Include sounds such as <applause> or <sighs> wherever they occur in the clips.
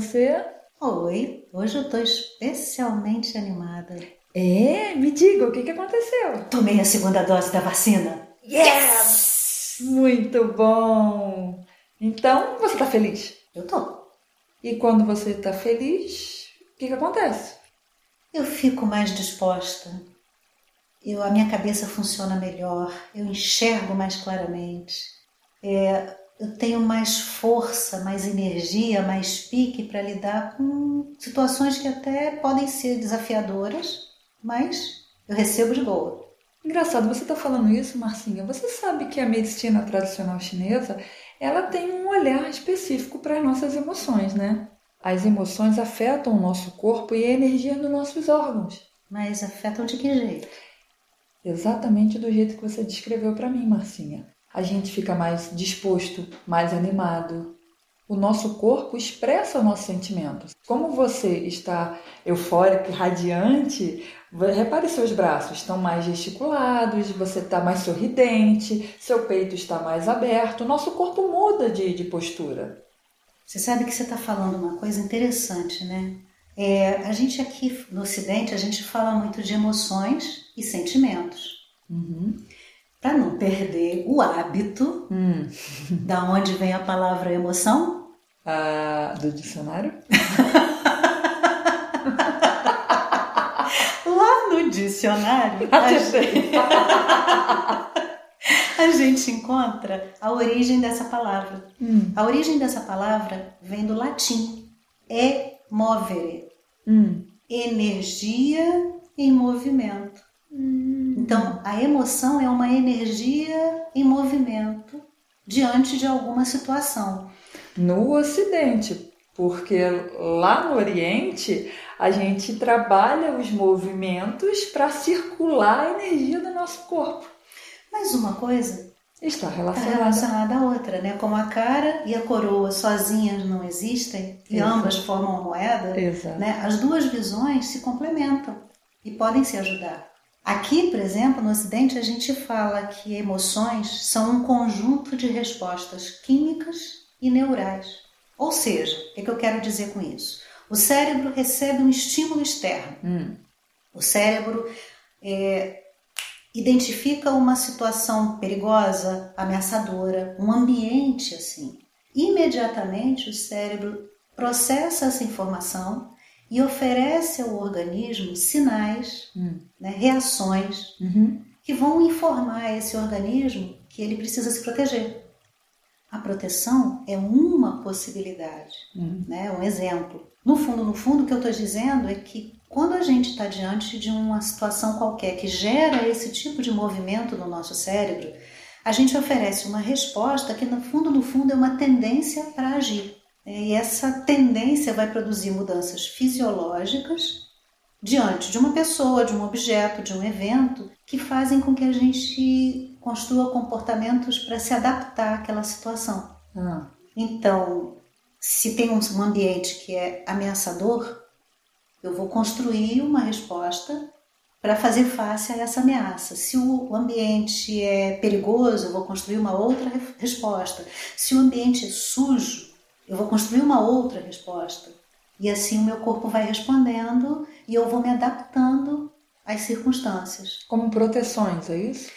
você? Oi, hoje eu tô especialmente animada. É? Me diga, o que, que aconteceu? Tomei a segunda dose da vacina. Yes! Muito bom! Então, você tá feliz? Eu tô. E quando você tá feliz, o que, que acontece? Eu fico mais disposta. Eu, a minha cabeça funciona melhor. Eu enxergo mais claramente. É, eu tenho mais força, mais energia, mais pique para lidar com situações que até podem ser desafiadoras, mas eu recebo de boa. Engraçado, você está falando isso, Marcinha. Você sabe que a medicina tradicional chinesa ela tem um olhar específico para as nossas emoções, né? As emoções afetam o nosso corpo e a energia dos nossos órgãos. Mas afetam de que jeito? Exatamente do jeito que você descreveu para mim, Marcinha a gente fica mais disposto, mais animado. O nosso corpo expressa os nossos sentimentos. Como você está eufórico, radiante, repare seus braços estão mais gesticulados, você está mais sorridente, seu peito está mais aberto, o nosso corpo muda de, de postura. Você sabe que você está falando uma coisa interessante, né? É, a gente aqui no Ocidente, a gente fala muito de emoções e sentimentos. Uhum para não perder o hábito, hum. da onde vem a palavra emoção? Ah, do dicionário? <laughs> Lá no dicionário, a gente, <laughs> a gente encontra a origem dessa palavra. Hum. A origem dessa palavra vem do latim, é movere, hum. energia em movimento. Então, a emoção é uma energia em movimento diante de alguma situação. No Ocidente, porque lá no Oriente a gente trabalha os movimentos para circular a energia do nosso corpo. Mas uma coisa está relacionada. Está relacionada à outra, né? Como a cara e a coroa sozinhas não existem e Exato. ambas formam uma moeda, Exato. né? As duas visões se complementam e podem se ajudar. Aqui, por exemplo, no Ocidente, a gente fala que emoções são um conjunto de respostas químicas e neurais. Ou seja, o que, é que eu quero dizer com isso? O cérebro recebe um estímulo externo. Hum. O cérebro é, identifica uma situação perigosa, ameaçadora, um ambiente assim. Imediatamente o cérebro processa essa informação e oferece ao organismo sinais, hum. né, reações, uhum. que vão informar esse organismo que ele precisa se proteger. A proteção é uma possibilidade, hum. né, um exemplo. No fundo, no fundo, o que eu estou dizendo é que quando a gente está diante de uma situação qualquer que gera esse tipo de movimento no nosso cérebro, a gente oferece uma resposta que, no fundo, no fundo, é uma tendência para agir. E essa tendência vai produzir mudanças fisiológicas diante de uma pessoa, de um objeto, de um evento, que fazem com que a gente construa comportamentos para se adaptar àquela situação. Ah. Então, se tem um ambiente que é ameaçador, eu vou construir uma resposta para fazer face a essa ameaça. Se o ambiente é perigoso, eu vou construir uma outra resposta. Se o ambiente é sujo, eu vou construir uma outra resposta. E assim o meu corpo vai respondendo e eu vou me adaptando às circunstâncias. Como proteções, é isso?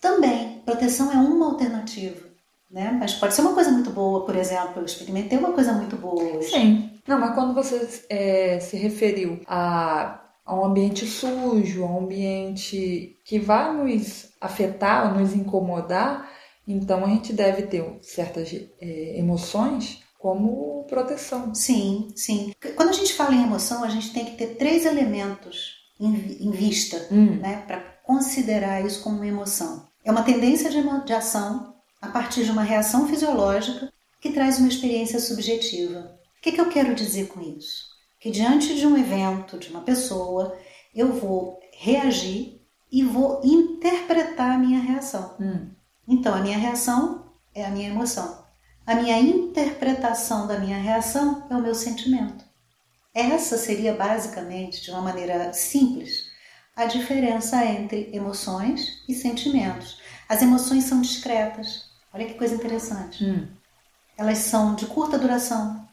Também, proteção é uma alternativa. Né? Mas pode ser uma coisa muito boa, por exemplo, eu experimentei uma coisa muito boa hoje. Sim. Não, mas quando você é, se referiu a, a um ambiente sujo, a um ambiente que vai nos afetar, nos incomodar, então a gente deve ter certas é, emoções como proteção. Sim, sim. Quando a gente fala em emoção, a gente tem que ter três elementos em, em vista, hum. né, para considerar isso como uma emoção. É uma tendência de, de ação a partir de uma reação fisiológica que traz uma experiência subjetiva. O que, que eu quero dizer com isso? Que diante de um evento, de uma pessoa, eu vou reagir e vou interpretar a minha reação. Hum. Então, a minha reação é a minha emoção. A minha interpretação da minha reação é o meu sentimento. Essa seria basicamente, de uma maneira simples, a diferença entre emoções e sentimentos. As emoções são discretas. Olha que coisa interessante. Hum. Elas são de curta duração.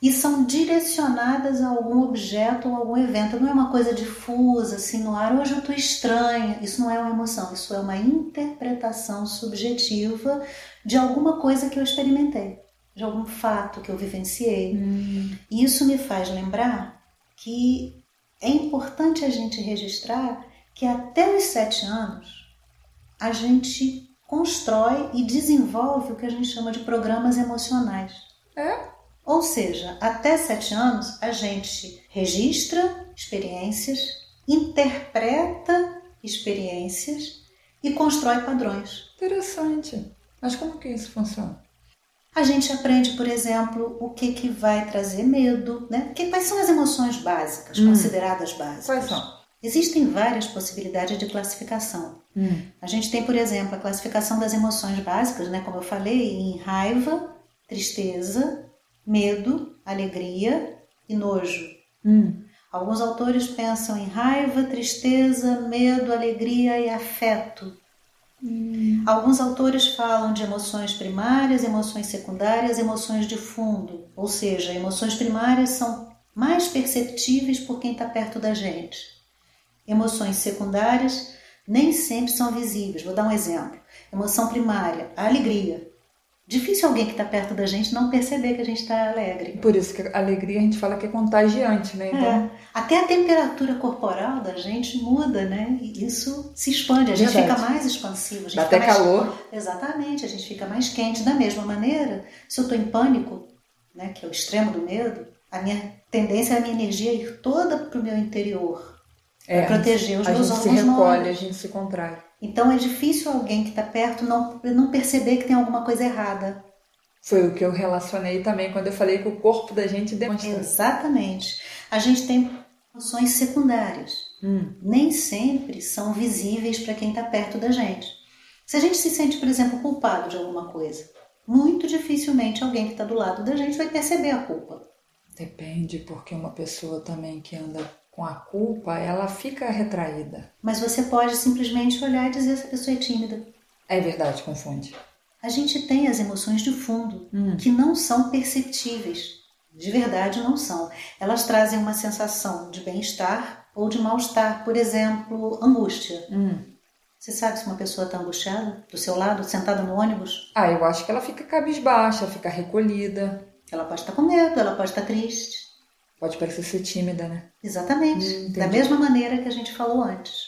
e são direcionadas a algum objeto ou algum evento. Não é uma coisa difusa, assim, no ar. Hoje eu estou estranha. Isso não é uma emoção, isso é uma interpretação subjetiva de alguma coisa que eu experimentei, de algum fato que eu vivenciei. Hum. E isso me faz lembrar que é importante a gente registrar que até os sete anos a gente constrói e desenvolve o que a gente chama de programas emocionais. É? Ou seja, até sete anos a gente registra experiências, interpreta experiências e constrói padrões. Interessante. Mas como que isso funciona? A gente aprende, por exemplo, o que, que vai trazer medo, né? Que, quais são as emoções básicas, Hum. consideradas básicas? Quais são? Existem várias possibilidades de classificação. Hum. A gente tem, por exemplo, a classificação das emoções básicas, né? Como eu falei, em raiva, tristeza, medo, alegria e nojo. Hum. Alguns autores pensam em raiva, tristeza, medo, alegria e afeto. Alguns autores falam de emoções primárias, emoções secundárias, emoções de fundo, ou seja, emoções primárias são mais perceptíveis por quem está perto da gente. Emoções secundárias nem sempre são visíveis. Vou dar um exemplo. Emoção primária, a alegria. Difícil alguém que está perto da gente não perceber que a gente está alegre. Por isso que a alegria a gente fala que é contagiante, né? Então, É. Até a temperatura corporal da gente muda, né? E isso se expande, a gente Verdade. fica mais expansivo. A gente dá até mais... calor. Exatamente, a gente fica mais quente. Da mesma maneira, se eu estou em pânico, né, que é o extremo do medo, a minha tendência é a minha energia ir toda para o meu interior, É, para proteger os a meus gente se órgãos recolhe, a gente se contrai. Então é difícil alguém que está perto não, não perceber que tem alguma coisa errada. Foi o que eu relacionei também quando eu falei que o corpo da gente demonstra. Exatamente. A gente tem emoções secundárias. Hum. nem sempre são visíveis para quem está perto da gente. Se a gente se sente, por exemplo, culpado de alguma coisa, muito dificilmente alguém que está do lado da gente vai perceber a culpa. Depende, porque uma pessoa também que anda com a culpa, ela fica retraída. Mas você pode simplesmente olhar e dizer essa pessoa é tímida. É verdade, confunde. A gente tem as emoções de fundo Hum. que não são perceptíveis. De verdade não são. Elas trazem uma sensação de bem-estar ou de mal-estar. Por exemplo, angústia. Hum. Você sabe se uma pessoa está angustiada do seu lado, sentada no ônibus? Ah, eu acho que ela fica cabisbaixa, fica recolhida. Ela pode estar com medo, ela pode estar triste. Pode parecer ser tímida, né? Exatamente. Hum, da mesma maneira que a gente falou antes.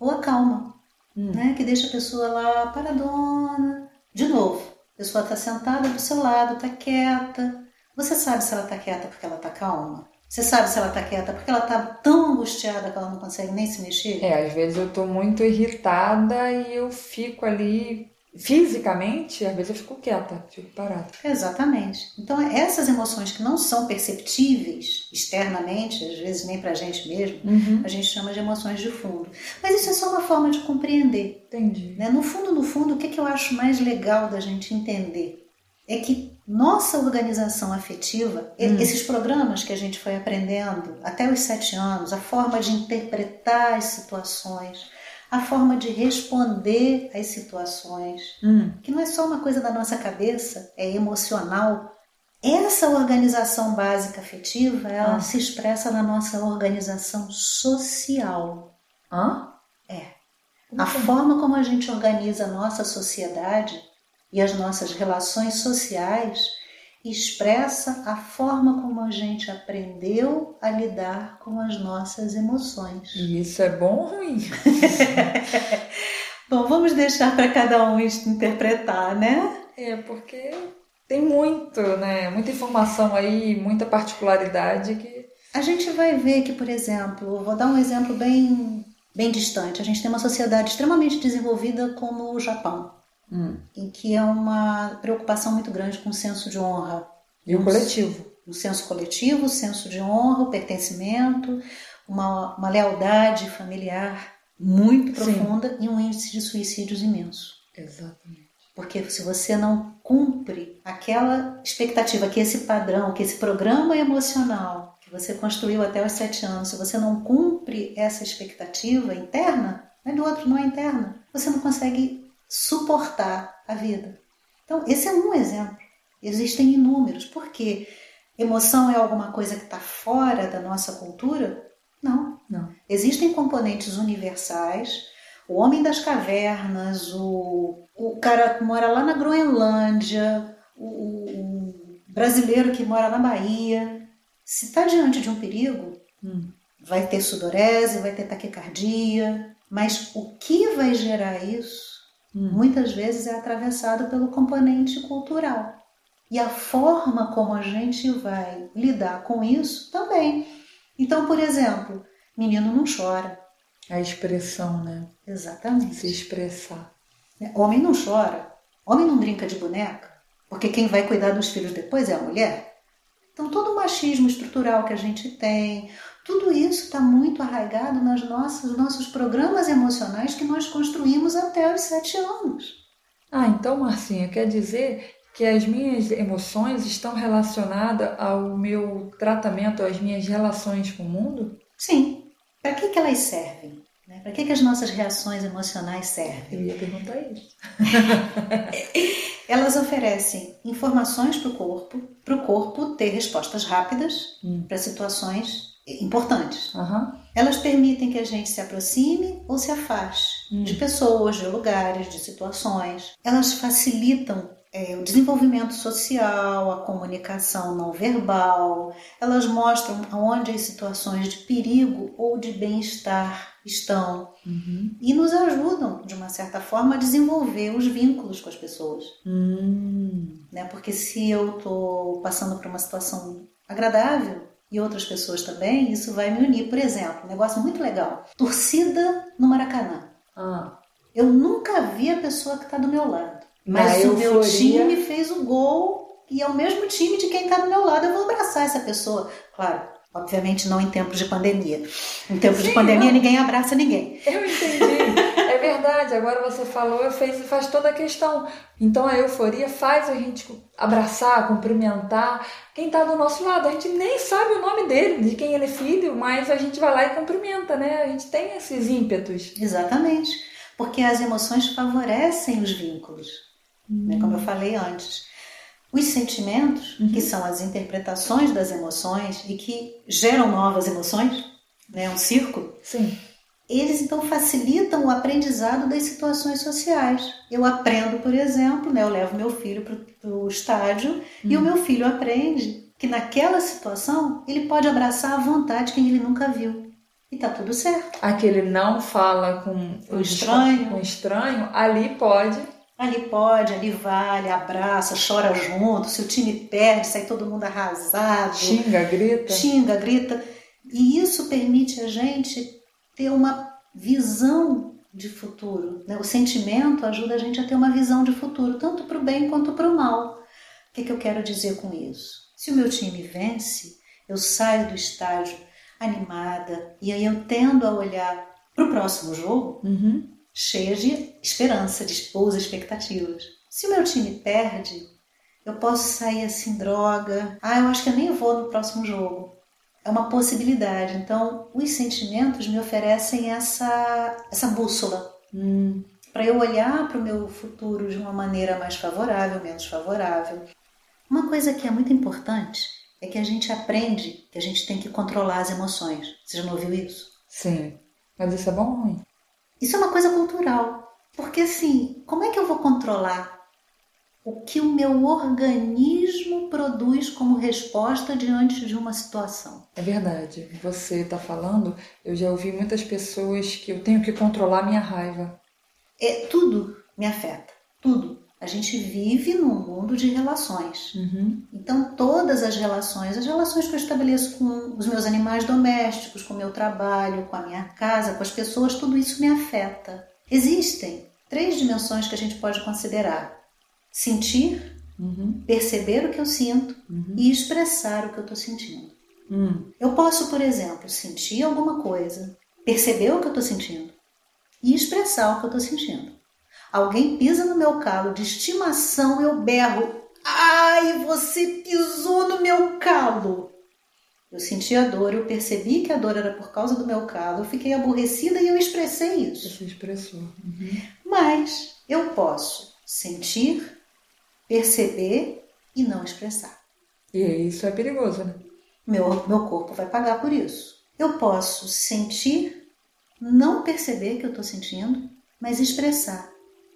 Ou a calma, Hum. né? Que deixa a pessoa lá paradona. De novo, a pessoa está sentada do seu lado, está quieta. Você sabe se ela está quieta porque ela está calma? Você sabe se ela está quieta porque ela está tão angustiada que ela não consegue nem se mexer? É, às vezes eu tô muito irritada e eu fico ali fisicamente, às vezes eu fico quieta, fico parada. Exatamente. Então, essas emoções que não são perceptíveis externamente, às vezes nem para a gente mesmo, Uhum. a gente chama de emoções de fundo. Mas isso é só uma forma de compreender. Entendi. né? No fundo, no fundo, o que, que eu acho mais legal da gente entender é que nossa organização afetiva, Hum. esses programas que a gente foi aprendendo até os sete anos, a forma de interpretar as situações, a forma de responder às situações, Hum. que não é só uma coisa da nossa cabeça, é emocional. Essa organização básica afetiva, ela Ah. se expressa na nossa organização social. Hã? É. Como A forma como a gente organiza a nossa sociedade e as nossas relações sociais expressa a forma como a gente aprendeu a lidar com as nossas emoções. E isso é bom ou ruim? <laughs> Bom, vamos deixar para cada um interpretar, né? É, porque tem muito, né? Muita informação aí, muita particularidade que. A gente vai ver que, por exemplo, vou dar um exemplo bem, bem distante. A gente tem uma sociedade extremamente desenvolvida como o Japão, Hum. em que é uma preocupação muito grande com o senso de honra. E o coletivo. um senso coletivo, senso de honra, o pertencimento, uma, uma lealdade familiar muito Sim. profunda e um índice de suicídios imenso. Exatamente. Porque se você não cumpre aquela expectativa, que esse padrão, que esse programa emocional que você construiu até os sete anos, se você não cumpre essa expectativa interna, não é do outro, não é interna, você não consegue suportar a vida. Então, esse é um exemplo. Existem inúmeros. Por quê? Emoção é alguma coisa que está fora da nossa cultura? Não. Não. Existem componentes universais. O homem das cavernas, o, o cara que mora lá na Groenlândia, o, o brasileiro que mora na Bahia, se está diante de um perigo, Hum. vai ter sudorese, vai ter taquicardia, mas o que vai gerar isso Hum. muitas vezes é atravessado pelo componente cultural. E a forma como a gente vai lidar com isso também. Então, por exemplo, menino não chora. A expressão, né? Se Exatamente. expressar. Homem não chora. Homem não brinca de boneca. Porque quem vai cuidar dos filhos depois é a mulher. Então, todo o machismo estrutural que a gente tem, tudo isso está muito arraigado nas nossas nossos programas emocionais que nós construímos até os sete anos. Ah, então, Marcinha, quer dizer que as minhas emoções estão relacionadas ao meu tratamento, às minhas relações com o mundo? Sim. Para que, que elas servem? né? Para que, que as nossas reações emocionais servem? Eu ia perguntar isso. <laughs> Elas oferecem informações para o corpo, para o corpo ter respostas rápidas Hum. para situações importantes. Aham. Elas permitem que a gente se aproxime ou se afaste Hum. de pessoas, de lugares, de situações. Elas facilitam é, o desenvolvimento social, a comunicação não verbal. Elas mostram onde as situações de perigo ou de bem-estar estão Uhum. e nos ajudam, de uma certa forma, a desenvolver os vínculos com as pessoas. Hum. Né? Porque se eu estou passando por uma situação agradável e outras pessoas também, isso vai me unir. Por exemplo, um negócio muito legal: torcida no Maracanã. Ah. Eu nunca vi a pessoa que está do meu lado, mas o meu time fez o gol e é o mesmo time de quem está do meu lado. Eu vou abraçar essa pessoa. Claro, obviamente não em tempos de pandemia. Em tempos de Sim, pandemia, não. ninguém abraça ninguém. Eu entendi. É verdade, agora você falou, fez, faz toda a questão. Então a euforia faz a gente abraçar, cumprimentar quem está do nosso lado. A gente nem sabe o nome dele, de quem ele é filho, mas a gente vai lá e cumprimenta, né? A gente tem esses ímpetos. Exatamente. Porque as emoções favorecem os vínculos. né, como eu falei antes. Os sentimentos, Uhum. que são as interpretações das emoções e que geram novas emoções, né, um círculo, Sim. Eles então facilitam o aprendizado das situações sociais. Eu aprendo, por exemplo, né, eu levo meu filho para o estádio e o meu filho aprende que naquela situação ele pode abraçar à vontade quem ele nunca viu. E tá tudo certo. Aquele não fala com O estranho. com o estranho, ali pode. Ali pode, ali vale, abraça, chora junto. Se o time perde, sai todo mundo arrasado. Xinga, grita. xinga, grita. E isso permite a gente ter uma visão de futuro. né? O sentimento ajuda a gente a ter uma visão de futuro, tanto para o bem quanto para o mal. O que, que eu quero dizer com isso? Se o meu time vence, eu saio do estádio animada e aí eu tendo a olhar para o próximo jogo Uhum. cheia de esperança, de boas expectativas. Se o meu time perde, eu posso sair assim, droga. Ah, eu acho que eu nem vou no próximo jogo. É uma possibilidade. Então, os sentimentos me oferecem essa, essa bússola Hum. para eu olhar para o meu futuro de uma maneira mais favorável, menos favorável. Uma coisa que é muito importante é que a gente aprende que a gente tem que controlar as emoções. Você já não ouviu isso? Sim. Mas isso é bom ou ruim? Isso é uma coisa cultural. Porque assim, como é que eu vou controlar o que o meu organismo produz como resposta diante de uma situação? É verdade. Você está falando, eu já ouvi muitas pessoas que eu tenho que controlar minha raiva. É tudo me afeta, tudo. A gente vive num mundo de relações. Uhum. Então, todas as relações, as relações que eu estabeleço com os meus animais domésticos, com o meu trabalho, com a minha casa, com as pessoas, tudo isso me afeta. Existem três dimensões que a gente pode considerar: sentir, Uhum. perceber o que eu sinto Uhum. e expressar o que eu estou sentindo. Hum. Eu posso, por exemplo, sentir alguma coisa, perceber o que eu estou sentindo e expressar o que eu estou sentindo. Alguém pisa no meu calo de estimação, eu berro: Ai, você pisou no meu calo! Eu senti a dor, eu percebi que a dor era por causa do meu calo, eu fiquei aborrecida e eu expressei isso. Você expressou. Uhum. Mas eu posso sentir, perceber e não expressar. E isso é perigoso, né? Meu, meu corpo vai pagar por isso. Eu posso sentir, não perceber que eu estou sentindo, mas expressar.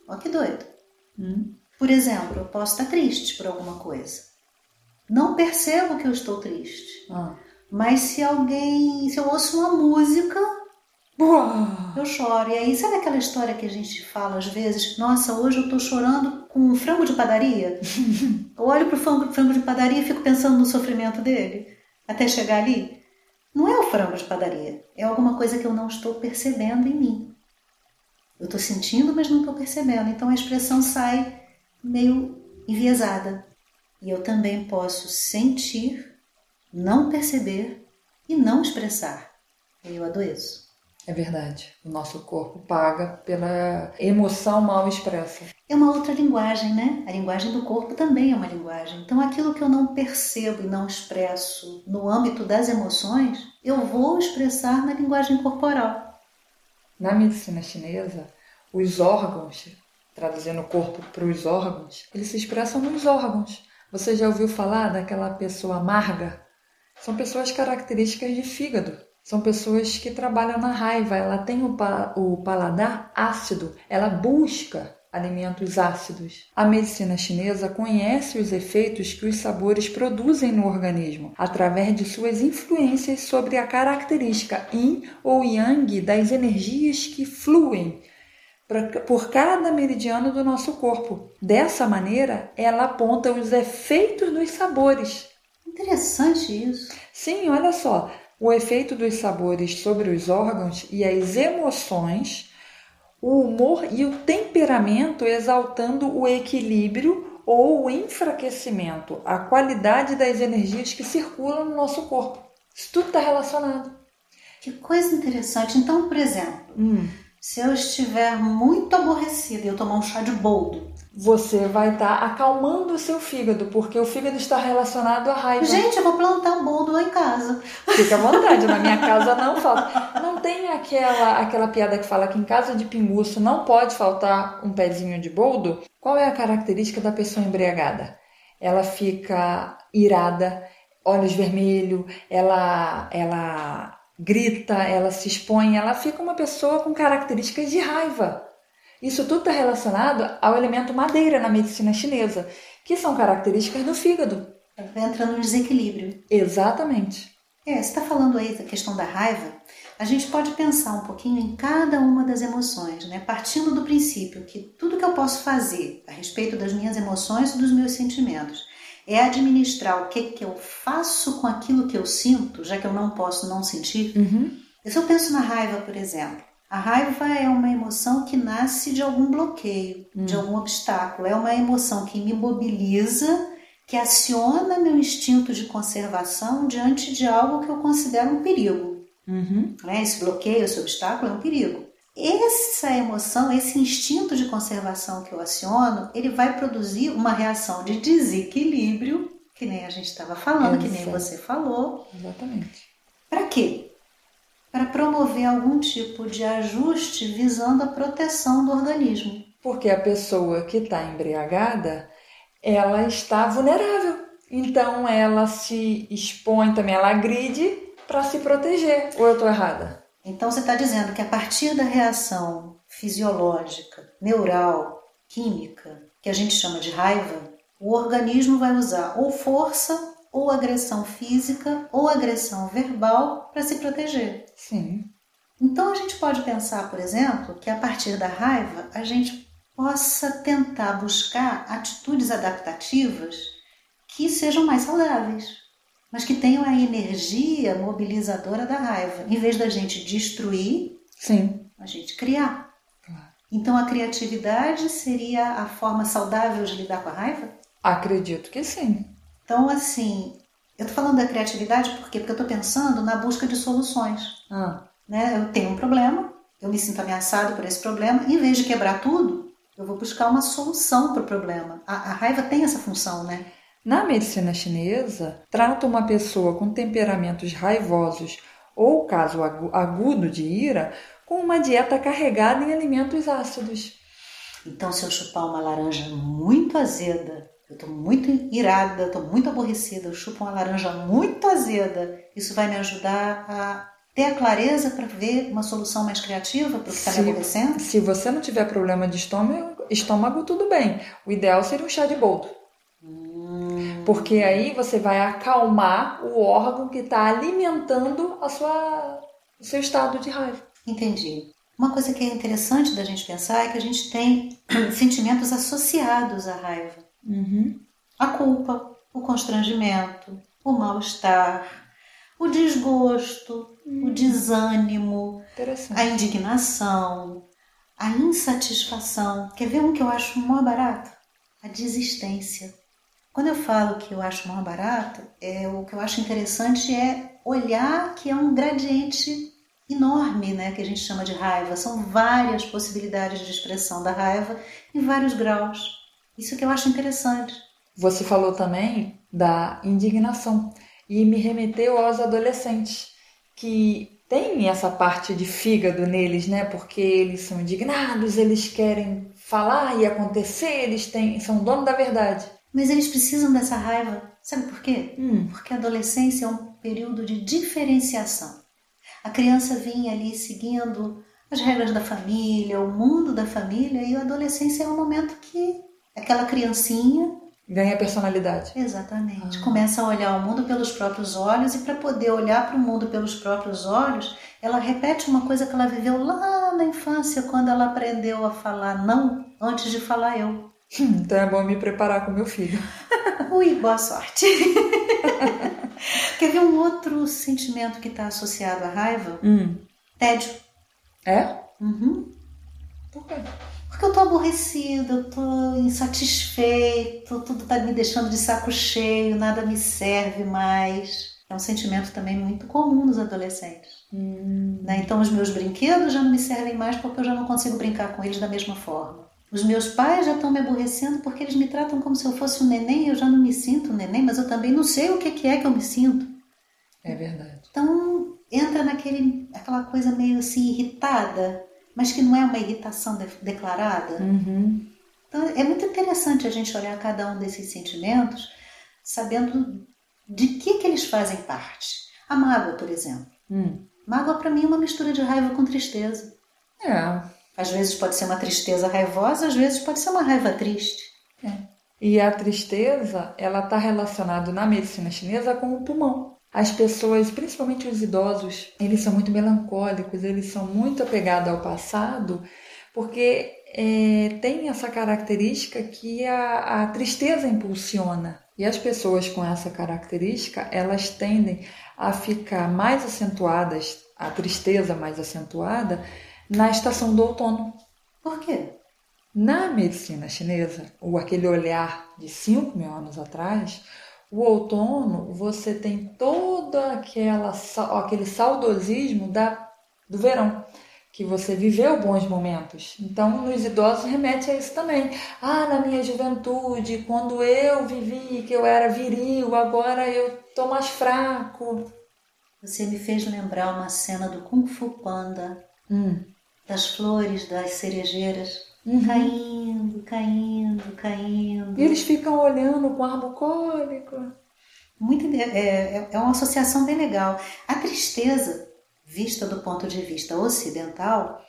Ó que doido. Hum. Por exemplo, eu posso estar triste por alguma coisa. Não percebo que eu estou triste. Ah. Mas se alguém, se eu ouço uma música, Uau! eu choro. E aí, sabe aquela história que a gente fala às vezes? Nossa, hoje eu tô chorando com um frango de padaria. <laughs> eu olho pro frango, frango de padaria e fico pensando no sofrimento dele até chegar ali. Não é o frango de padaria, é alguma coisa que eu não estou percebendo em mim. Eu estou sentindo, mas não estou percebendo. Então a expressão sai meio enviesada. E eu também posso sentir, não perceber e não expressar. Aí eu adoeço. É verdade. O nosso corpo paga pela emoção mal expressa. É uma outra linguagem, né? A linguagem do corpo também é uma linguagem. Então, aquilo que eu não percebo e não expresso no âmbito das emoções, eu vou expressar na linguagem corporal. Na medicina chinesa, os órgãos, traduzindo o corpo para os órgãos, eles se expressam nos órgãos. Você já ouviu falar daquela pessoa amarga? São pessoas características de fígado. São pessoas que trabalham na raiva, ela tem o, pa o paladar ácido, ela busca alimentos ácidos. A medicina chinesa conhece os efeitos que os sabores produzem no organismo através de suas influências sobre a característica yin ou yang das energias que fluem por cada meridiano do nosso corpo. Dessa maneira, ela aponta os efeitos dos sabores. Interessante isso. Sim, olha só o efeito dos sabores sobre os órgãos e as emoções, o humor e o temperamento, exaltando o equilíbrio ou o enfraquecimento, a qualidade das energias que circulam no nosso corpo. Isso tudo está relacionado. Que coisa interessante. Então, por exemplo, hum. se eu estiver muito aborrecida e eu tomar um chá de boldo, você vai estar tá acalmando o seu fígado, porque o fígado está relacionado à raiva. Gente, eu vou plantar um boldo lá em casa. Fica à vontade, na minha <laughs> casa não falta. Não tem aquela, aquela piada que fala que em casa de pinguço não pode faltar um pezinho de boldo? Qual é a característica da pessoa embriagada? Ela fica irada, olhos vermelhos, ela, ela grita, ela se expõe, ela fica uma pessoa com características de raiva. Isso tudo está relacionado ao elemento madeira na medicina chinesa, que são características do fígado. Vai entrando no desequilíbrio. Exatamente. É, você está falando aí da questão da raiva. A gente pode pensar um pouquinho em cada uma das emoções, né? partindo do princípio que tudo que eu posso fazer a respeito das minhas emoções e dos meus sentimentos é administrar o que, que eu faço com aquilo que eu sinto, já que eu não posso não sentir. Uhum. Se eu penso na raiva, por exemplo, a raiva é uma emoção que nasce de algum bloqueio, hum. de algum obstáculo. É uma emoção que me mobiliza, que aciona meu instinto de conservação diante de algo que eu considero um perigo. Uhum. Né? Esse bloqueio, esse obstáculo é um perigo. Essa emoção, esse instinto de conservação que eu aciono, ele vai produzir uma reação de desequilíbrio, que nem a gente estava falando, que nem você falou. Exatamente. Para quê? Para promover algum tipo de ajuste visando a proteção do organismo. Porque a pessoa que está embriagada, ela está vulnerável. Então ela se expõe também, ela agride para se proteger. Ou eu estou errada? Então você está dizendo que a partir da reação fisiológica, neural, química, que a gente chama de raiva, o organismo vai usar ou força ou agressão física ou agressão verbal para se proteger. Sim. Então a gente pode pensar, por exemplo, que a partir da raiva a gente possa tentar buscar atitudes adaptativas que sejam mais saudáveis, mas que tenham a energia mobilizadora da raiva. Em vez da gente destruir, Sim. a gente criar. Claro. Então a criatividade seria a forma saudável de lidar com a raiva? Acredito que sim. Então, assim, eu tô falando da criatividade por quê? Porque eu tô pensando na busca de soluções. Ah. Né? Eu tenho um problema, eu me sinto ameaçado por esse problema, em vez de quebrar tudo, eu vou buscar uma solução para o problema. A, a raiva tem essa função, né? Na medicina chinesa, trata uma pessoa com temperamentos raivosos ou caso agudo de ira com uma dieta carregada em alimentos ácidos. Então, se eu chupar uma laranja muito azeda eu estou muito irada, estou muito aborrecida, eu chupo uma laranja muito azeda, isso vai me ajudar a ter a clareza para ver uma solução mais criativa para o que está me aborrecendo? Se você não tiver problema de estômago, estômago, tudo bem. O ideal seria um chá de boldo. Hum. Porque aí você vai acalmar o órgão que está alimentando a sua, o seu estado de raiva. Entendi. Uma coisa que é interessante da gente pensar é que a gente tem <clears throat> sentimentos associados à raiva. Uhum. A culpa, o constrangimento, o mal-estar, o desgosto, o desânimo, a indignação, a insatisfação. Quer ver um que eu acho mó barato? A desistência. Quando eu falo que eu acho mó barato, é, o que eu acho interessante é olhar que é um gradiente enorme, né, que a gente chama de raiva. São várias possibilidades de expressão da raiva em vários graus. Isso que eu acho interessante. Você falou também da indignação e me remeteu aos adolescentes que têm essa parte de fígado neles, né? Porque eles são indignados, eles querem falar e acontecer, eles têm, são dono da verdade. Mas eles precisam dessa raiva, sabe por quê? Hum. Porque a adolescência é um período de diferenciação. A criança vinha ali seguindo as regras da família, o mundo da família, e a adolescência é um momento que aquela criancinha ganha personalidade. Exatamente. Ah. Começa a olhar o mundo pelos próprios olhos e para poder olhar para o mundo pelos próprios olhos, ela repete uma coisa que ela viveu lá na infância quando ela aprendeu a falar não antes de falar eu. Então é bom me preparar com meu filho. <laughs> Ui, boa sorte. <laughs> Quer ver um outro sentimento que está associado à raiva? Hum. Tédio. É? Uhum. Por quê? Porque eu tô aborrecida, eu tô insatisfeito, tudo tá me deixando de saco cheio, nada me serve mais. É um sentimento também muito comum nos adolescentes. Hum. Né? Então, os meus brinquedos já não me servem mais porque eu já não consigo brincar com eles da mesma forma. Os meus pais já estão me aborrecendo porque eles me tratam como se eu fosse um neném e eu já não me sinto um neném, mas eu também não sei o que é que eu me sinto. É verdade. Então entra naquele aquela coisa meio assim irritada, mas que não é uma irritação de, declarada. Uhum. Então é muito interessante a gente olhar cada um desses sentimentos, sabendo de que que eles fazem parte. A mágoa, por exemplo. Hum. Mágoa para mim é uma mistura de raiva com tristeza. É, às vezes pode ser uma tristeza raivosa, às vezes pode ser uma raiva triste. É. E a tristeza, ela está relacionada na medicina chinesa com o pulmão. As pessoas, principalmente os idosos, eles são muito melancólicos, eles são muito apegados ao passado, porque é, tem essa característica que a, a tristeza impulsiona. E as pessoas com essa característica, elas tendem a ficar mais acentuadas, a tristeza mais acentuada, na estação do outono. Por quê? Na medicina chinesa, ou aquele olhar de 5 mil anos atrás, o outono você tem todo aquela, aquele saudosismo da, do verão, que você viveu bons momentos. Então, nos idosos remete a isso também. Ah, na minha juventude, quando eu vivi, que eu era viril, agora eu tô mais fraco. Você me fez lembrar uma cena do Kung Fu Panda. Hum das flores, das cerejeiras, uhum. caindo, caindo, caindo. E eles ficam olhando com ar bucólico. Muito, é, é, é uma associação bem legal. A tristeza, vista do ponto de vista ocidental,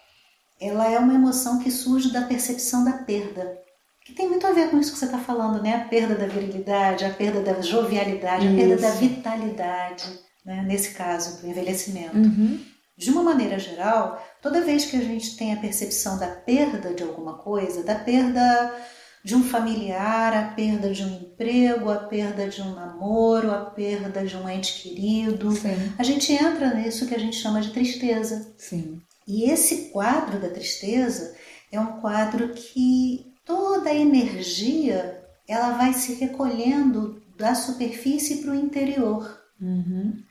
ela é uma emoção que surge da percepção da perda. Que tem muito a ver com isso que você está falando, né? A perda da virilidade, a perda da jovialidade, isso. a perda da vitalidade, né? nesse caso, do envelhecimento. Uhum. De uma maneira geral, toda vez que a gente tem a percepção da perda de alguma coisa, da perda de um familiar, a perda de um emprego, a perda de um namoro, a perda de um ente querido, Sim. a gente entra nisso que a gente chama de tristeza. Sim. E esse quadro da tristeza é um quadro que toda a energia ela vai se recolhendo da superfície para o interior. Uhum.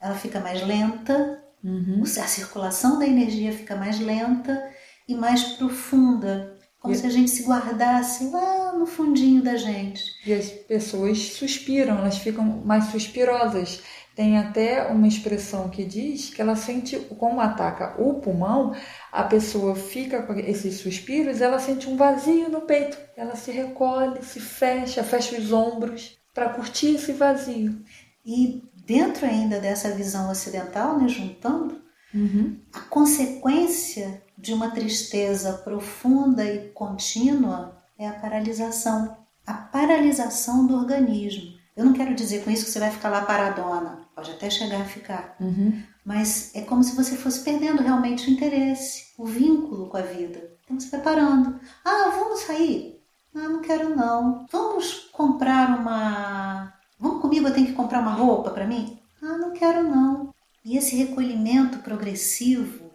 Ela fica mais lenta, Uhum. A circulação da energia fica mais lenta e mais profunda, como e... se a gente se guardasse lá no fundinho da gente. E as pessoas suspiram, elas ficam mais suspirosas. Tem até uma expressão que diz que ela sente, como ataca o pulmão, a pessoa fica com esses suspiros, ela sente um vazio no peito. Ela se recolhe, se fecha, fecha os ombros para curtir esse vazio. E dentro ainda dessa visão ocidental, né, juntando, uhum. a consequência de uma tristeza profunda e contínua é a paralisação. A paralisação do organismo. Eu não quero dizer com isso que você vai ficar lá paradona, pode até chegar a ficar, uhum. mas é como se você fosse perdendo realmente o interesse, o vínculo com a vida. Então você vai parando. Ah, vamos sair? Ah, não quero não. Vamos comprar uma. Vamos comigo, eu tenho que comprar uma roupa para mim? Ah, não quero não. E esse recolhimento progressivo,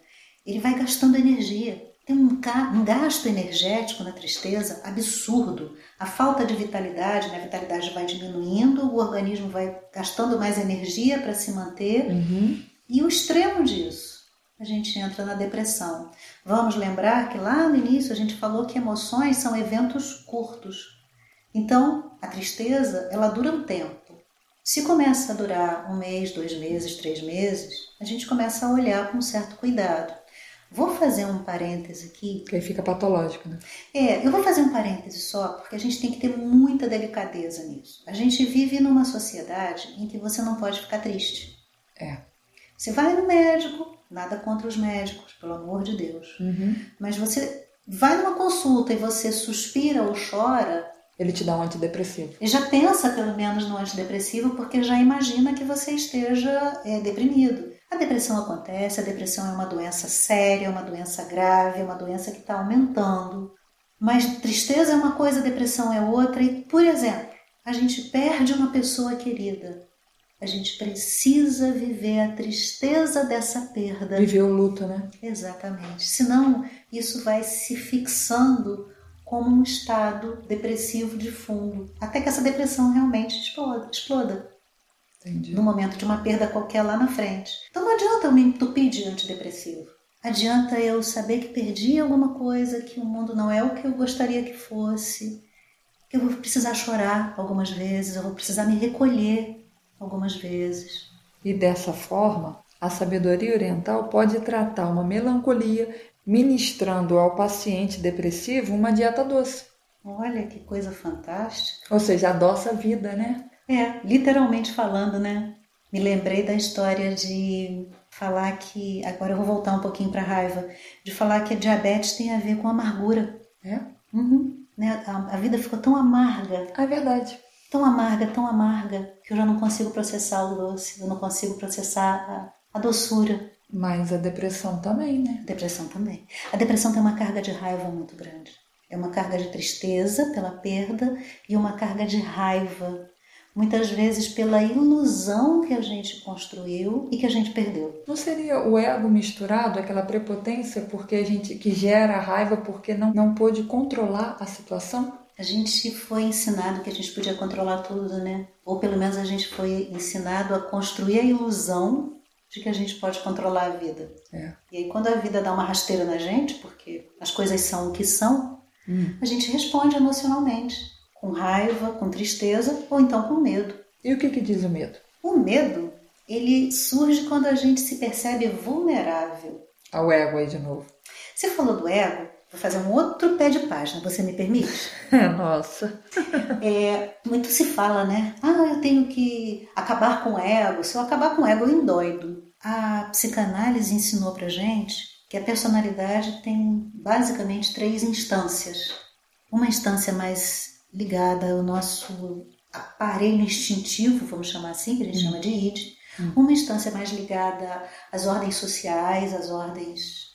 ele vai gastando energia. Tem um gasto energético na tristeza absurdo. A falta de vitalidade, né? a vitalidade vai diminuindo, o organismo vai gastando mais energia para se manter. Uhum. E o extremo disso, a gente entra na depressão. Vamos lembrar que lá no início a gente falou que emoções são eventos curtos. Então, a tristeza, ela dura um tempo. Se começa a durar um mês, dois meses, três meses, a gente começa a olhar com um certo cuidado. Vou fazer um parêntese aqui. Que aí fica patológico, né? É, eu vou fazer um parêntese só, porque a gente tem que ter muita delicadeza nisso. A gente vive numa sociedade em que você não pode ficar triste. É. Você vai no médico, nada contra os médicos, pelo amor de Deus. Uhum. Mas você vai numa consulta e você suspira ou chora. Ele te dá um antidepressivo. E já pensa pelo menos no antidepressivo, porque já imagina que você esteja é, deprimido. A depressão acontece, a depressão é uma doença séria, é uma doença grave, é uma doença que está aumentando. Mas tristeza é uma coisa, depressão é outra. E, por exemplo, a gente perde uma pessoa querida. A gente precisa viver a tristeza dessa perda. Viver o luto, né? Exatamente. Senão, isso vai se fixando como um estado depressivo de fundo, até que essa depressão realmente exploda. exploda. Entendi. no momento de uma perda qualquer lá na frente. Então não adianta eu me entupir de antidepressivo. Adianta eu saber que perdi alguma coisa, que o mundo não é o que eu gostaria que fosse, que eu vou precisar chorar algumas vezes, eu vou precisar me recolher algumas vezes. E dessa forma, a sabedoria oriental pode tratar uma melancolia ministrando ao paciente depressivo uma dieta doce. Olha que coisa fantástica. Ou seja, adoça a vida, né? É, literalmente falando, né? Me lembrei da história de falar que. Agora eu vou voltar um pouquinho para a raiva. De falar que a diabetes tem a ver com amargura. É? Uhum. Né? A, a vida ficou tão amarga. É verdade. Tão amarga, tão amarga, que eu já não consigo processar o doce, eu não consigo processar a, a doçura. Mas a depressão também, né? A depressão também. A depressão tem uma carga de raiva muito grande. É uma carga de tristeza pela perda e uma carga de raiva muitas vezes pela ilusão que a gente construiu e que a gente perdeu. Não seria o ego misturado, aquela prepotência porque a gente que gera raiva porque não não pôde controlar a situação? A gente foi ensinado que a gente podia controlar tudo, né? Ou pelo menos a gente foi ensinado a construir a ilusão de que a gente pode controlar a vida. É. E aí quando a vida dá uma rasteira na gente, porque as coisas são o que são, hum. a gente responde emocionalmente com raiva, com tristeza ou então com medo. E o que, que diz o medo? O medo, ele surge quando a gente se percebe vulnerável. Ao ego aí de novo. Você falou do ego, vou fazer um outro pé de página, você me permite? <laughs> Nossa. <laughs> é, muito se fala, né? Ah, eu tenho que acabar com o ego. Se eu acabar com o ego, eu endoido. A psicanálise ensinou pra gente que a personalidade tem basicamente três instâncias. Uma instância mais ligada ao nosso aparelho instintivo, vamos chamar assim, que a gente hum. chama de id, hum. uma instância mais ligada às ordens sociais, às ordens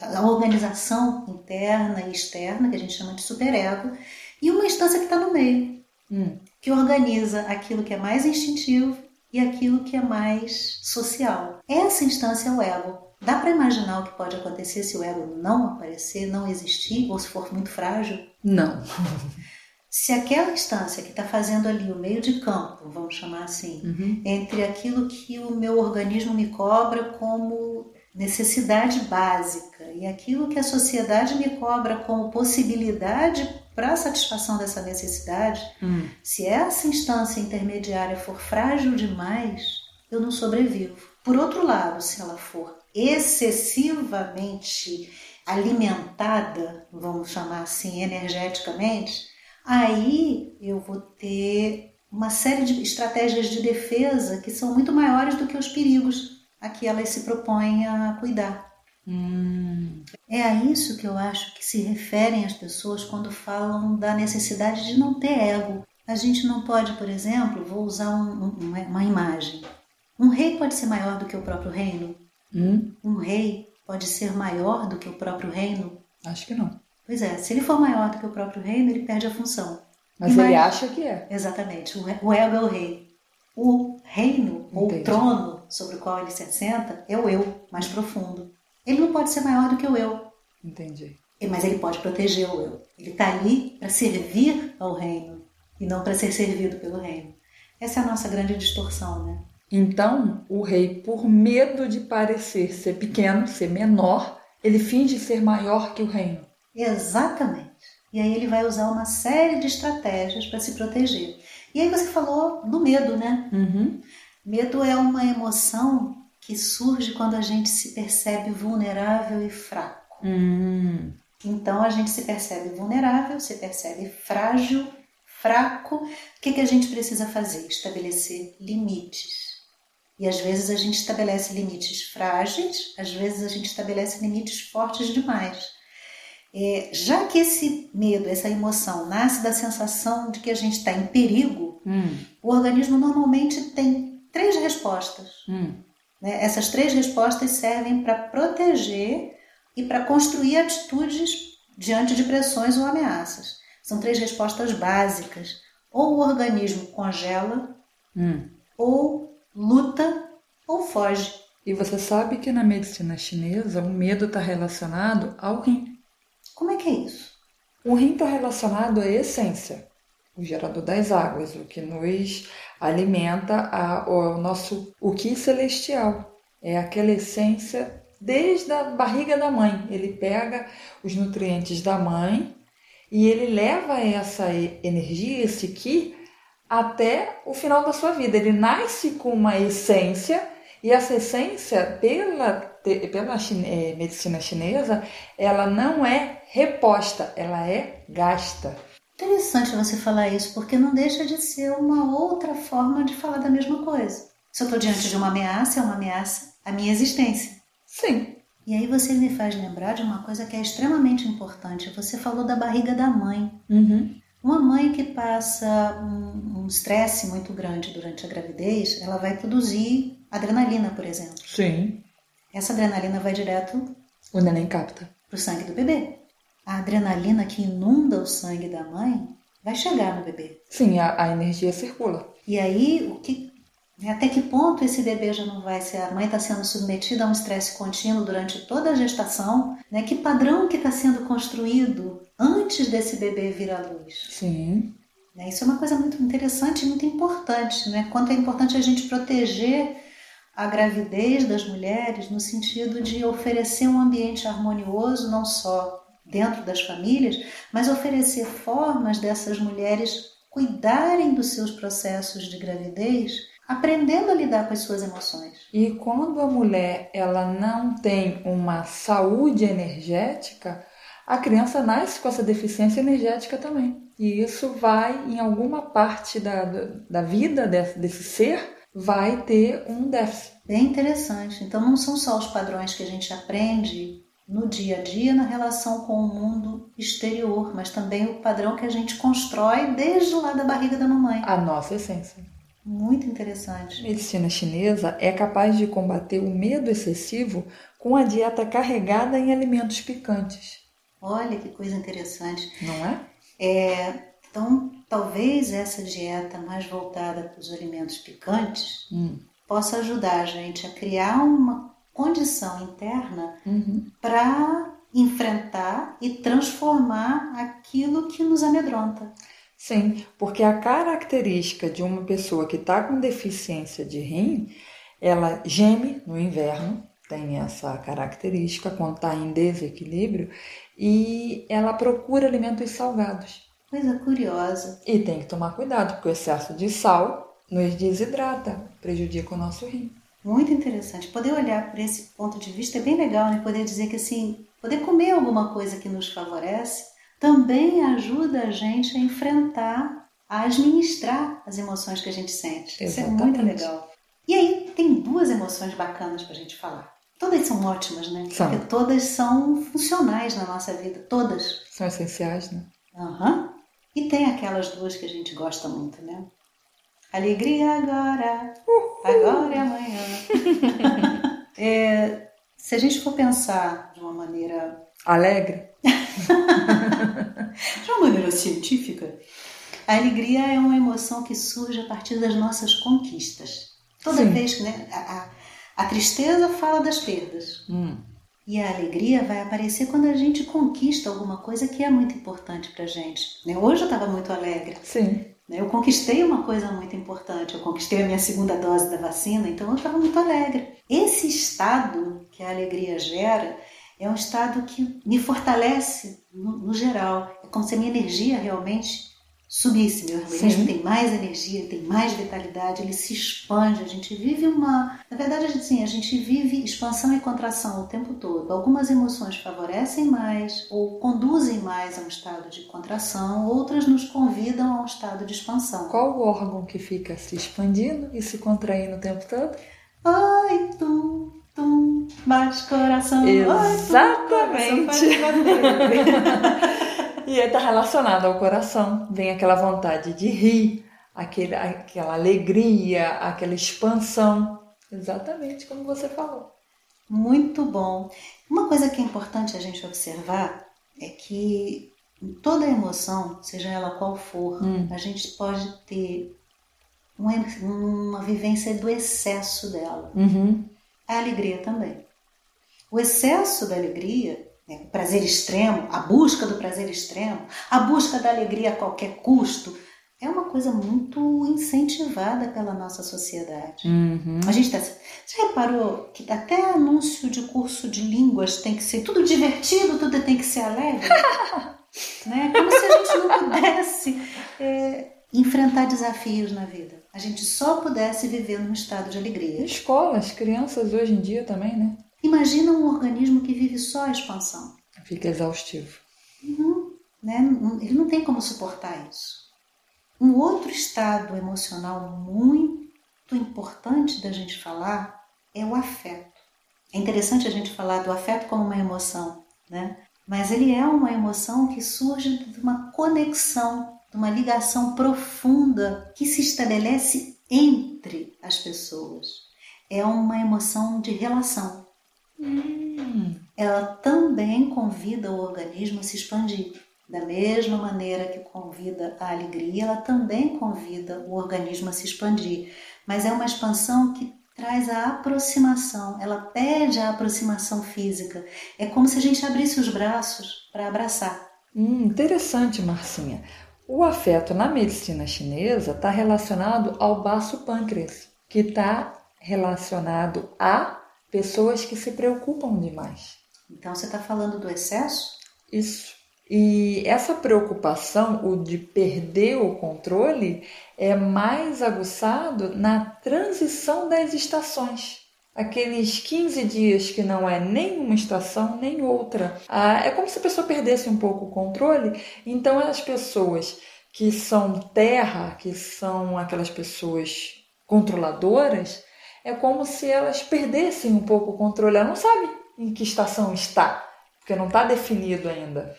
à organização interna e externa, que a gente chama de superego, e uma instância que está no meio, hum. que organiza aquilo que é mais instintivo e aquilo que é mais social. Essa instância é o ego. Dá para imaginar o que pode acontecer se o ego não aparecer, não existir, ou se for muito frágil? Não. <laughs> Se aquela instância que está fazendo ali o meio de campo, vamos chamar assim, uhum. entre aquilo que o meu organismo me cobra como necessidade básica e aquilo que a sociedade me cobra como possibilidade para a satisfação dessa necessidade, uhum. se essa instância intermediária for frágil demais, eu não sobrevivo. Por outro lado, se ela for excessivamente alimentada, vamos chamar assim, energeticamente, aí eu vou ter uma série de estratégias de defesa que são muito maiores do que os perigos a que elas se propõem a cuidar. Hum. É a isso que eu acho que se referem as pessoas quando falam da necessidade de não ter ego. A gente não pode, por exemplo, vou usar um, um, uma imagem. Um rei pode ser maior do que o próprio reino? Hum? Um rei pode ser maior do que o próprio reino? Acho que não. Pois é, se ele for maior do que o próprio reino, ele perde a função. Mas ele acha que é. Exatamente. O ego é o rei. O reino, Entendi. ou o trono sobre o qual ele se assenta, é o eu mais profundo. Ele não pode ser maior do que o eu. Entendi. Mas ele pode proteger o eu. Ele está ali para servir ao reino e não para ser servido pelo reino. Essa é a nossa grande distorção, né? Então, o rei, por medo de parecer ser pequeno, ser menor, ele finge ser maior que o reino. Exatamente. E aí ele vai usar uma série de estratégias para se proteger. E aí você falou do medo, né? Uhum. Medo é uma emoção que surge quando a gente se percebe vulnerável e fraco. Hum. Então a gente se percebe vulnerável, se percebe frágil, fraco. O que, que a gente precisa fazer? Estabelecer limites. E às vezes a gente estabelece limites frágeis, às vezes a gente estabelece limites fortes demais. É, já que esse medo, essa emoção nasce da sensação de que a gente está em perigo, hum. o organismo normalmente tem três respostas. Hum. Né? Essas três respostas servem para proteger e para construir atitudes diante de pressões ou ameaças. São três respostas básicas. Ou o organismo congela, hum. ou luta, ou foge. E você sabe que na medicina chinesa o medo está relacionado ao rim. Como é que é isso? O rim está relacionado à essência, o gerador das águas, o que nos alimenta ao nosso o que celestial. É aquela essência desde a barriga da mãe. Ele pega os nutrientes da mãe e ele leva essa energia, esse ki, até o final da sua vida. Ele nasce com uma essência e essa essência, pela, pela chine, medicina chinesa, ela não é reposta, ela é gasta. Interessante você falar isso, porque não deixa de ser uma outra forma de falar da mesma coisa. Se eu estou diante de uma ameaça, é uma ameaça à minha existência. Sim. E aí você me faz lembrar de uma coisa que é extremamente importante. Você falou da barriga da mãe. Uhum. Uma mãe que passa um estresse um muito grande durante a gravidez, ela vai produzir adrenalina, por exemplo. Sim. Essa adrenalina vai direto. O neném capta. Para o sangue do bebê. A adrenalina que inunda o sangue da mãe vai chegar no bebê. Sim, a, a energia circula. E aí, o que, né, até que ponto esse bebê já não vai ser? A mãe está sendo submetida a um estresse contínuo durante toda a gestação. Né? Que padrão que está sendo construído antes desse bebê vir à luz? Sim. Né, isso é uma coisa muito interessante e muito importante. Né? Quanto é importante a gente proteger a gravidez das mulheres no sentido de oferecer um ambiente harmonioso, não só dentro das famílias, mas oferecer formas dessas mulheres cuidarem dos seus processos de gravidez, aprendendo a lidar com as suas emoções. E quando a mulher ela não tem uma saúde energética, a criança nasce com essa deficiência energética também. E isso vai, em alguma parte da, da vida desse, desse ser, vai ter um déficit. Bem interessante. Então, não são só os padrões que a gente aprende no dia a dia na relação com o mundo exterior, mas também o padrão que a gente constrói desde lá da barriga da mamãe. A nossa essência. Muito interessante. A medicina chinesa é capaz de combater o medo excessivo com a dieta carregada em alimentos picantes. Olha que coisa interessante. Não é? É, então, talvez essa dieta mais voltada para os alimentos picantes hum. possa ajudar a gente a criar uma condição interna uhum. para enfrentar e transformar aquilo que nos amedronta. Sim, porque a característica de uma pessoa que está com deficiência de rim, ela geme no inverno, tem essa característica quando está em desequilíbrio, e ela procura alimentos salgados. Coisa curiosa. E tem que tomar cuidado, porque o excesso de sal nos desidrata, prejudica o nosso rim. Muito interessante. Poder olhar por esse ponto de vista é bem legal, né? Poder dizer que assim, poder comer alguma coisa que nos favorece também ajuda a gente a enfrentar, a administrar as emoções que a gente sente. Exatamente. Isso é muito legal. E aí tem duas emoções bacanas para a gente falar. Todas são ótimas, né? São. Porque todas são funcionais na nossa vida, todas. São essenciais, né? Aham. Uhum. E tem aquelas duas que a gente gosta muito, né? Alegria agora, Uhul. agora e amanhã. <laughs> é, se a gente for pensar de uma maneira alegre, <laughs> de uma maneira científica, a alegria é uma emoção que surge a partir das nossas conquistas. Toda Sim. vez que né, a, a, tristeza fala das perdas. Hum. E a alegria vai aparecer quando a gente conquista alguma coisa que é muito importante pra gente. Né? Hoje eu estava muito alegre. Sim. Né? Eu conquistei uma coisa muito importante. Eu conquistei a minha segunda dose da vacina, então eu estava muito alegre. Esse estado que a alegria gera é um estado que me fortalece no, no geral. É como se a minha energia realmente subisse, meu organismo Sim. tem mais energia, tem mais vitalidade, ele se expande. A gente vive uma. Na verdade, assim, a gente vive expansão e contração o tempo todo. Algumas emoções favorecem mais ou conduzem mais a um estado de contração, outras nos convidam a um estado de expansão. Qual o órgão que fica se expandindo e se contraindo o tempo todo? Ai, tum, tum, bate coração. Exatamente. Ai, tum, <laughs> E está relacionado ao coração. Vem aquela vontade de rir, aquele, aquela alegria, aquela expansão. Exatamente como você falou. Muito bom. Uma coisa que é importante a gente observar é que toda emoção, seja ela qual for, hum. a gente pode ter uma, uma vivência do excesso dela. Uhum. A alegria também. O excesso da alegria o prazer extremo, a busca do prazer extremo, a busca da alegria a qualquer custo, é uma coisa muito incentivada pela nossa sociedade. Uhum. A gente tá, você reparou que até anúncio de curso de línguas tem que ser tudo divertido, tudo tem que ser alegre? <laughs> né? Como se a gente não pudesse é, enfrentar desafios na vida. A gente só pudesse viver num estado de alegria. Escolas, crianças hoje em dia também, né? Imagina um organismo que vive só a expansão. Fica exaustivo. Uhum, né? Ele não tem como suportar isso. Um outro estado emocional muito importante da gente falar é o afeto. É interessante a gente falar do afeto como uma emoção, né? Mas ele é uma emoção que surge de uma conexão, de uma ligação profunda que se estabelece entre as pessoas. É uma emoção de relação. Ela também convida o organismo a se expandir. Da mesma maneira que convida a alegria, ela também convida o organismo a se expandir. Mas é uma expansão que traz a aproximação, ela pede a aproximação física. É como se a gente abrisse os braços para abraçar. Hum, interessante, Marcinha. O afeto na medicina chinesa está relacionado ao baço pâncreas, que está relacionado a pessoas que se preocupam demais. Então você está falando do excesso? Isso. E essa preocupação, o de perder o controle, é mais aguçado na transição das estações. Aqueles 15 dias que não é nem uma estação nem outra. Ah, é como se a pessoa perdesse um pouco o controle. Então, as pessoas que são terra, que são aquelas pessoas controladoras, é como se elas perdessem um pouco o controle. Ela não sabe em que estação está, porque não está definido ainda.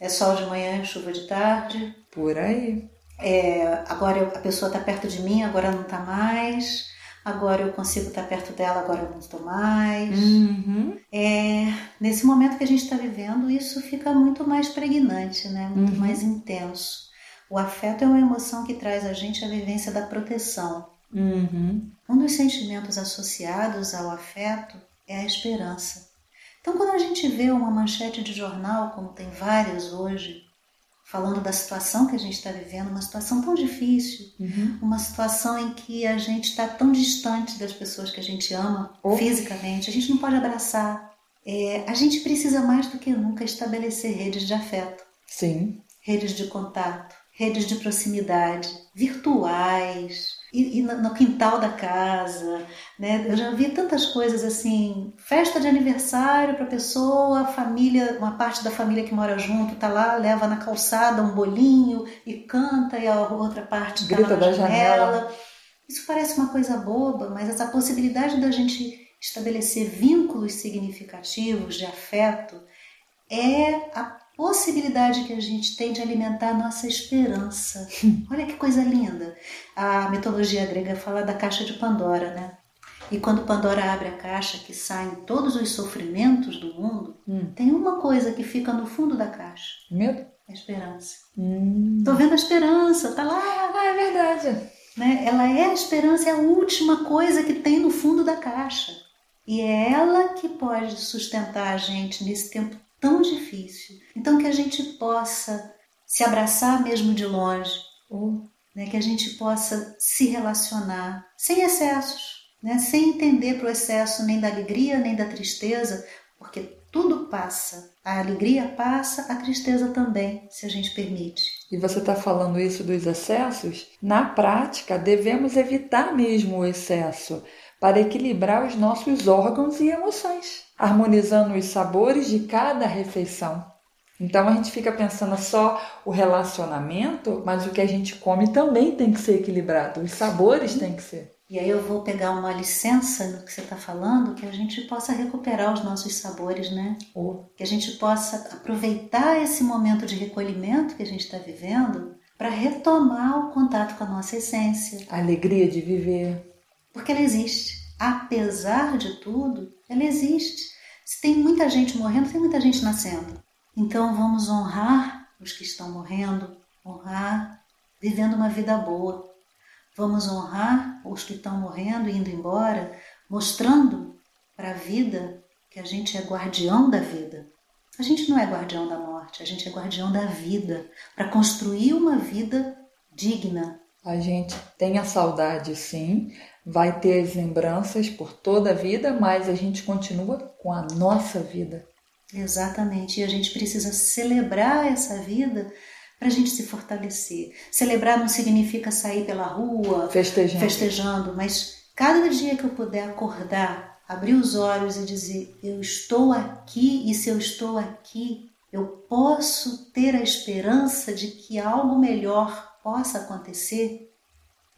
É sol de manhã, chuva de tarde. Por aí. É, agora a pessoa está perto de mim, agora não está mais. Agora eu consigo estar tá perto dela, agora eu não estou mais. Uhum. É, nesse momento que a gente está vivendo, isso fica muito mais pregnante, né? muito uhum. mais intenso. O afeto é uma emoção que traz a gente a vivência da proteção. Uhum. Um dos sentimentos associados ao afeto é a esperança. Então, quando a gente vê uma manchete de jornal, como tem várias hoje, falando da situação que a gente está vivendo, uma situação tão difícil, uhum. uma situação em que a gente está tão distante das pessoas que a gente ama oh. fisicamente, a gente não pode abraçar. É, a gente precisa mais do que nunca estabelecer redes de afeto. Sim. Redes de contato, redes de proximidade, virtuais, e, e no quintal da casa, né? Eu já vi tantas coisas assim, festa de aniversário para pessoa, família, uma parte da família que mora junto tá lá, leva na calçada um bolinho e canta e a outra parte tá Grita na da janela. janela. Isso parece uma coisa boba, mas essa possibilidade da gente estabelecer vínculos significativos de afeto é a possibilidade que a gente tem de alimentar a nossa esperança. <laughs> Olha que coisa linda. A mitologia grega fala da caixa de Pandora, né? E quando Pandora abre a caixa, que saem todos os sofrimentos do mundo, Hum. tem uma coisa que fica no fundo da caixa: Medo? a esperança. Hum. Tô vendo a esperança, tá lá. Ah, é verdade. Né? Ela é a esperança, é a última coisa que tem no fundo da caixa. E é ela que pode sustentar a gente nesse tempo tão difícil. Então que a gente possa se abraçar mesmo de longe, Oh, né? que a gente possa se relacionar sem excessos, né? sem entender para o excesso nem da alegria nem da tristeza, porque tudo passa. A alegria passa, a tristeza também, se a gente permite. E você está falando isso dos excessos? Na prática, devemos evitar mesmo o excesso para equilibrar os nossos órgãos e emoções, harmonizando os sabores de cada refeição. Então a gente fica pensando só o relacionamento, mas o que a gente come também tem que ser equilibrado, os sabores têm que ser. E aí eu vou pegar uma licença no que você está falando, que a gente possa recuperar os nossos sabores, né? Oh, Que a gente possa aproveitar esse momento de recolhimento que a gente está vivendo para retomar o contato com a nossa essência, a alegria de viver. porque ela existe. Apesar de tudo, ela existe. Se tem muita gente morrendo, tem muita gente nascendo. Então vamos honrar os que estão morrendo, honrar vivendo uma vida boa. Vamos honrar os que estão morrendo e indo embora, mostrando para a vida que a gente é guardião da vida. A gente não é guardião da morte, a gente é guardião da vida, para construir uma vida digna. A gente tem a saudade, sim, vai ter as lembranças por toda a vida, mas a gente continua com a nossa vida. Exatamente, e a gente precisa celebrar essa vida para a gente se fortalecer. Celebrar não significa sair pela rua Festejando. festejando, mas cada dia que eu puder acordar, abrir os olhos e dizer: Eu estou aqui, e se eu estou aqui, eu posso ter a esperança de que algo melhor possa acontecer.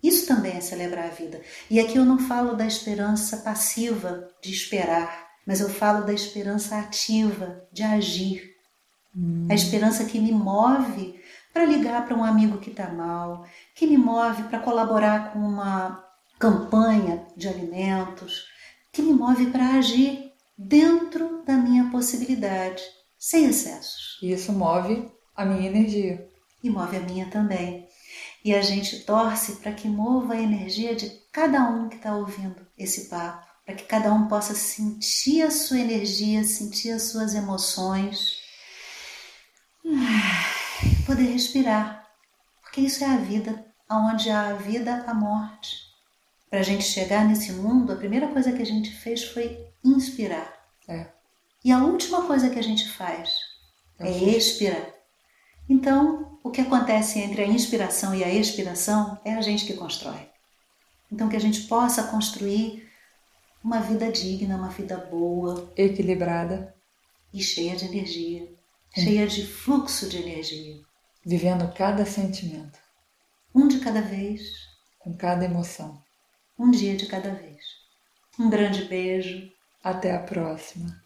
Isso também é celebrar a vida. E aqui eu não falo da esperança passiva, de esperar, mas eu falo da esperança ativa, de agir. A esperança que me move para ligar para um amigo que está mal, que me move para colaborar com uma campanha de alimentos, que me move para agir dentro da minha possibilidade, sem excessos. Isso move a minha energia. E move a minha também. E a gente torce para que mova a energia de cada um que está ouvindo esse papo, para que cada um possa sentir a sua energia, sentir as suas emoções, <sighs> poder respirar, porque isso é a vida, aonde há a vida, a morte. Para a gente chegar nesse mundo, a primeira coisa que a gente fez foi inspirar. É. E a última coisa que a gente faz É é expirar. Então, o que acontece entre a inspiração e a expiração é a gente que constrói. Então, que a gente possa construir uma vida digna, uma vida boa Equilibrada, e cheia de energia, cheia de fluxo de energia. vivendo cada sentimento, Um de cada vez, com cada emoção. um dia de cada vez. Um grande beijo. Até a próxima.